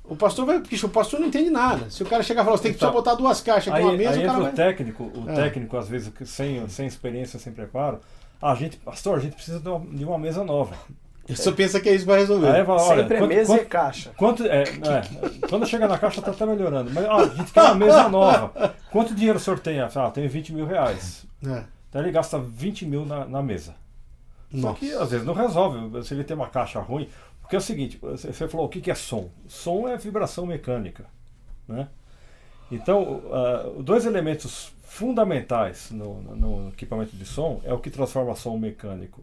o pastor vai. Porque o pastor não entende nada. Se o cara chegar e falar, você tem que só Então, botar duas caixas Aí, uma mesa, aí o entra cara o vai. técnico, o É. técnico, às vezes, sem, sem experiência, sem preparo. Ah, a gente, pastor, a gente precisa de uma, de uma mesa nova. Só pensa que é isso que vai resolver. Aí fala, olha, Sempre é quanto- mesa quanto- e caixa. Quanto, é, é, quando chega na caixa tá até melhorando. Mas ó, a gente quer uma mesa nova. Quanto dinheiro o senhor tem? Ah, tenho 20 mil reais. É. Então ele gasta 20 mil na, na mesa. Só Nossa. que às vezes não resolve. Se ele tem uma caixa ruim. Porque é o seguinte, você você falou o que que é som? Som é vibração mecânica. Né? Então, ah, dois elementos fundamentais no, no equipamento de som é o que transforma som mecânico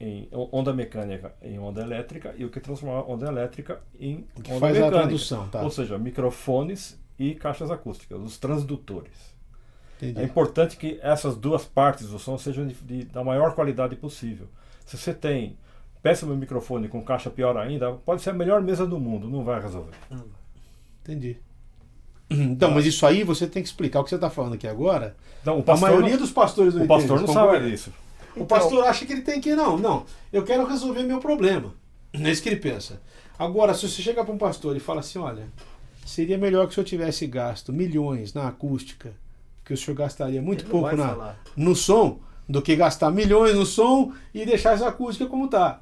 em onda mecânica em onda elétrica e o que transforma onda elétrica em O que onda faz a mecânica. tradução, tá? Ou seja, microfones e caixas acústicas, os transdutores. Entendi. É importante que essas duas partes do som sejam de, de- da maior qualidade possível. Se você tem péssimo microfone com caixa pior ainda, pode ser a melhor mesa do mundo, não vai resolver. Entendi. Então, mas isso aí você tem que explicar o que você está falando aqui agora. Então, o A maioria não, dos pastores não o pastor não sabe disso. O pastor acha que ele tem que. Não, não. Eu quero resolver meu problema. É isso que ele pensa. Agora, se você chegar para um pastor e fala assim: olha, seria melhor que o senhor tivesse gasto milhões na acústica, que o senhor gastaria muito Ele pouco na, falar. no som, do que gastar milhões no som e deixar essa acústica como tá.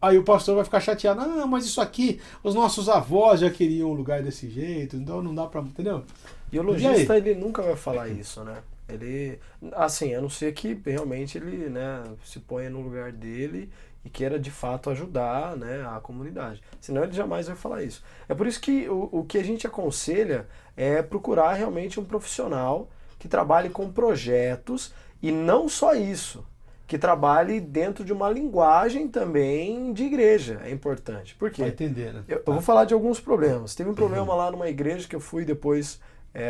Aí o pastor vai ficar chateado. Ah, mas isso aqui, os nossos avós já queriam um lugar desse jeito, então não dá para. Entendeu? E o E lojista, ele nunca vai falar isso, né? Ele, assim, a não ser que realmente ele, né, se ponha no lugar dele e queira de fato ajudar, né, a comunidade. Senão ele jamais vai falar isso. É por isso que o, o que a gente aconselha é procurar realmente um profissional que trabalhe com projetos e não só isso, que trabalhe dentro de uma linguagem também de igreja. É importante. Por quê? Vai entender, né? Eu, eu vou falar de alguns problemas. Teve um problema lá numa igreja que eu fui depois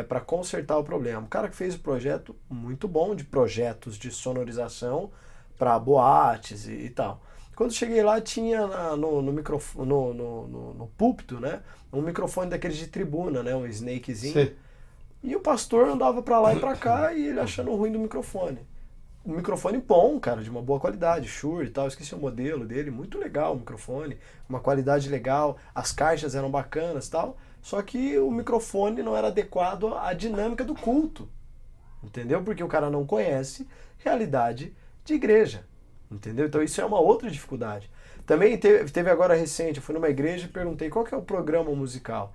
para consertar o problema. O cara que fez o projeto muito bom de projetos de sonorização para boates e, e tal. Quando cheguei lá tinha na- no, no, microfone, no, no, no- no púlpito, né, um microfone daqueles de tribuna, né, um snakezinho. Sei. E o pastor andava pra lá e pra cá e ele achando ruim do microfone. Um microfone bom, cara, de uma boa qualidade, Shure e tal. Esqueci o modelo dele, muito legal o microfone, uma qualidade legal, as caixas eram bacanas e tal. Só que o microfone não era adequado à dinâmica do culto. Entendeu? Porque o cara não conhece realidade de igreja. Entendeu? Então isso é uma outra dificuldade. Também teve, teve agora recente, eu fui numa igreja e perguntei qual que é o programa musical.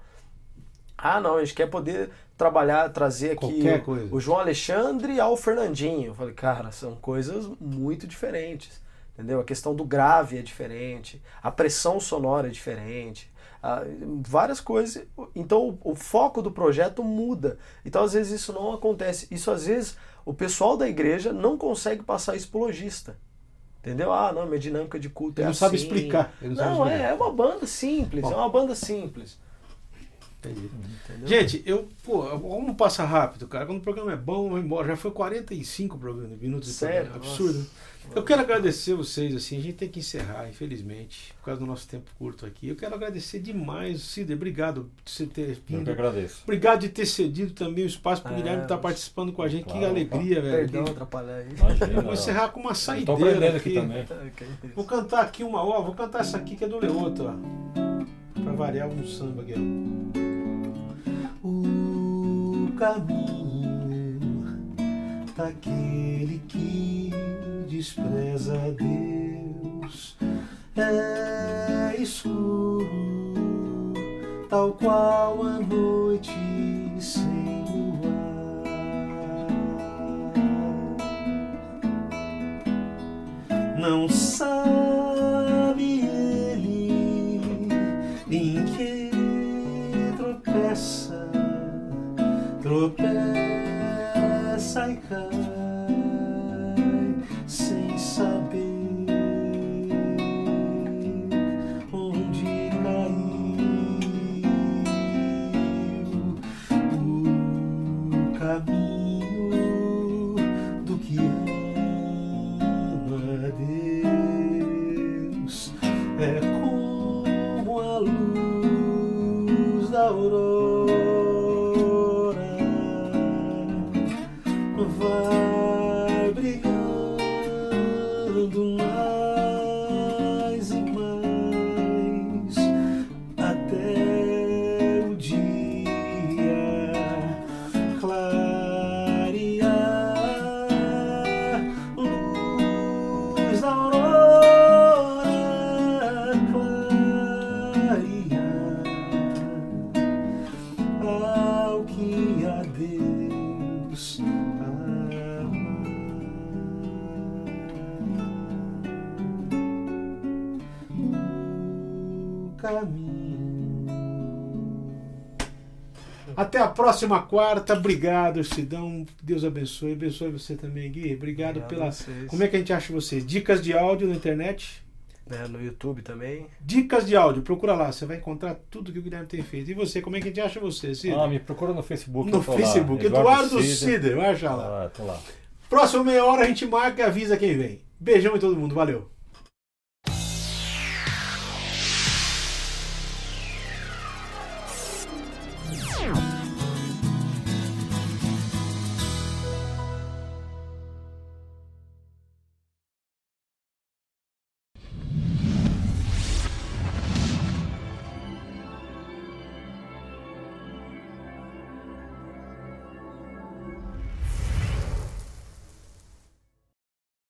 Ah, não, a gente quer poder trabalhar, trazer aqui o, o João Alexandre ao Fernandinho. Eu falei, cara, são coisas muito diferentes. Entendeu? A questão do grave é diferente, a pressão sonora é diferente, ah, várias coisas. Então o, o foco do projeto muda. Então às vezes isso não acontece. Isso às vezes o pessoal da igreja não consegue passar isso pro lojista. Entendeu? Ah, não, minha dinâmica de culto Ele é não sabe assim. explicar. Ele não sabe Não, explicar. é, é uma banda simples, Bom. é uma banda simples. Entendi. Entendeu? Gente, eu, pô, vamos passar rápido, cara. Quando o programa é bom, vai embora. Já foi 45 programas, minutos de Sério? programa. Absurdo. Eu quero agradecer vocês, assim, a gente tem que encerrar, infelizmente, por causa do nosso tempo curto aqui. Eu quero agradecer demais, Cider, obrigado por você ter Eu que vindo. agradeço. Obrigado de ter cedido também o espaço para o É, Guilherme estar mas- participando com a gente. que Claro, alegria, velho. Perdão Que- atrapalhar aí. Imagina. Vou encerrar com uma saideira aprendendo aqui. aqui também. Isso. Vou cantar aqui uma, ó, vou cantar essa aqui que é do Leoto, ó. Pra variar um samba aqui, ó. O caminho daquele que despreza Deus é escuro, tal qual a noite sem luar. Não sabe ele em que tropeça, tropeça próxima quarta. Obrigado, Sidão. Deus abençoe. Abençoe você também, Gui. Obrigado, Obrigado pela. vocês. Como é que a gente acha vocês? Dicas de áudio na internet? Né, no YouTube também. Dicas de áudio, procura lá, você vai encontrar tudo que o Guilherme tem feito. E você, como é que a gente acha você, Cid? Ah, me procura no Facebook. no tô lá. Facebook, Eduardo Cider, vai achar lá. Ah, tô lá. Próxima meia hora a gente marca e avisa quem vem. Beijão em todo mundo, valeu.